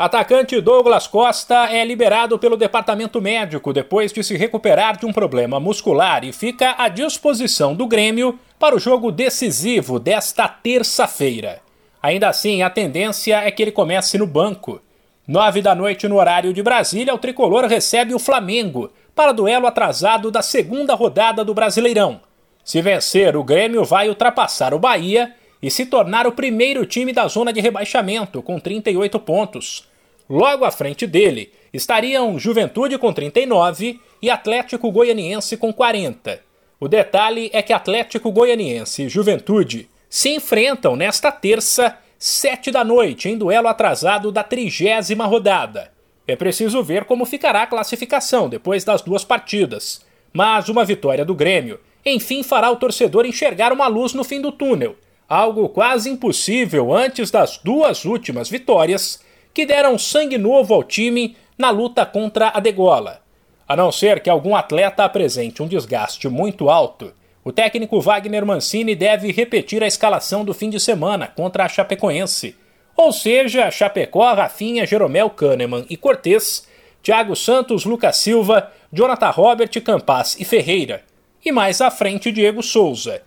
Atacante Douglas Costa é liberado pelo departamento médico depois de se recuperar de um problema muscular e fica à disposição do Grêmio para o jogo decisivo desta terça-feira. Ainda assim, a tendência é que ele comece no banco. Nove da noite no horário de Brasília, o tricolor recebe o Flamengo para duelo atrasado da segunda rodada do Brasileirão. Se vencer, o Grêmio vai ultrapassar o Bahia e se tornar o primeiro time da zona de rebaixamento, com 38 pontos. Logo à frente dele estariam Juventude com 39 e Atlético Goianiense com 40. O detalhe é que Atlético Goianiense e Juventude se enfrentam nesta terça, 7 da noite, em duelo atrasado da trigésima rodada. É preciso ver como ficará a classificação depois das duas partidas. Mas uma vitória do Grêmio, enfim, fará o torcedor enxergar uma luz no fim do túnel, algo quase impossível antes das duas últimas vitórias que deram sangue novo ao time na luta contra a degola. A não ser que algum atleta apresente um desgaste muito alto, o técnico Wagner Mancini deve repetir a escalação do fim de semana contra a Chapecoense. Ou seja, Chapecó, Rafinha, Jeromel Kahneman e Cortez, Thiago Santos, Lucas Silva, Jonathan Robert, Campas e Ferreira. E mais à frente, Diego Souza.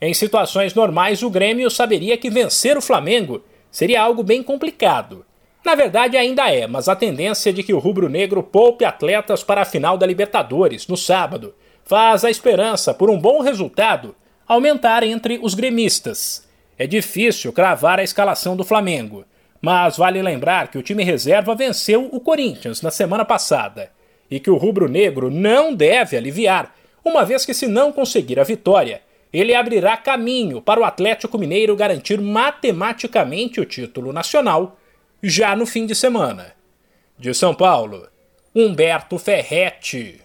Em situações normais, o Grêmio saberia que vencer o Flamengo seria algo bem complicado. Na verdade, ainda é, mas a tendência de que o rubro-negro poupe atletas para a final da Libertadores, no sábado, faz a esperança por um bom resultado aumentar entre os gremistas. É difícil cravar a escalação do Flamengo, mas vale lembrar que o time reserva venceu o Corinthians na semana passada e que o rubro-negro não deve aliviar, uma vez que, se não conseguir a vitória, ele abrirá caminho para o Atlético Mineiro garantir matematicamente o título nacional já no fim de semana. De São Paulo, Humberto Ferretti.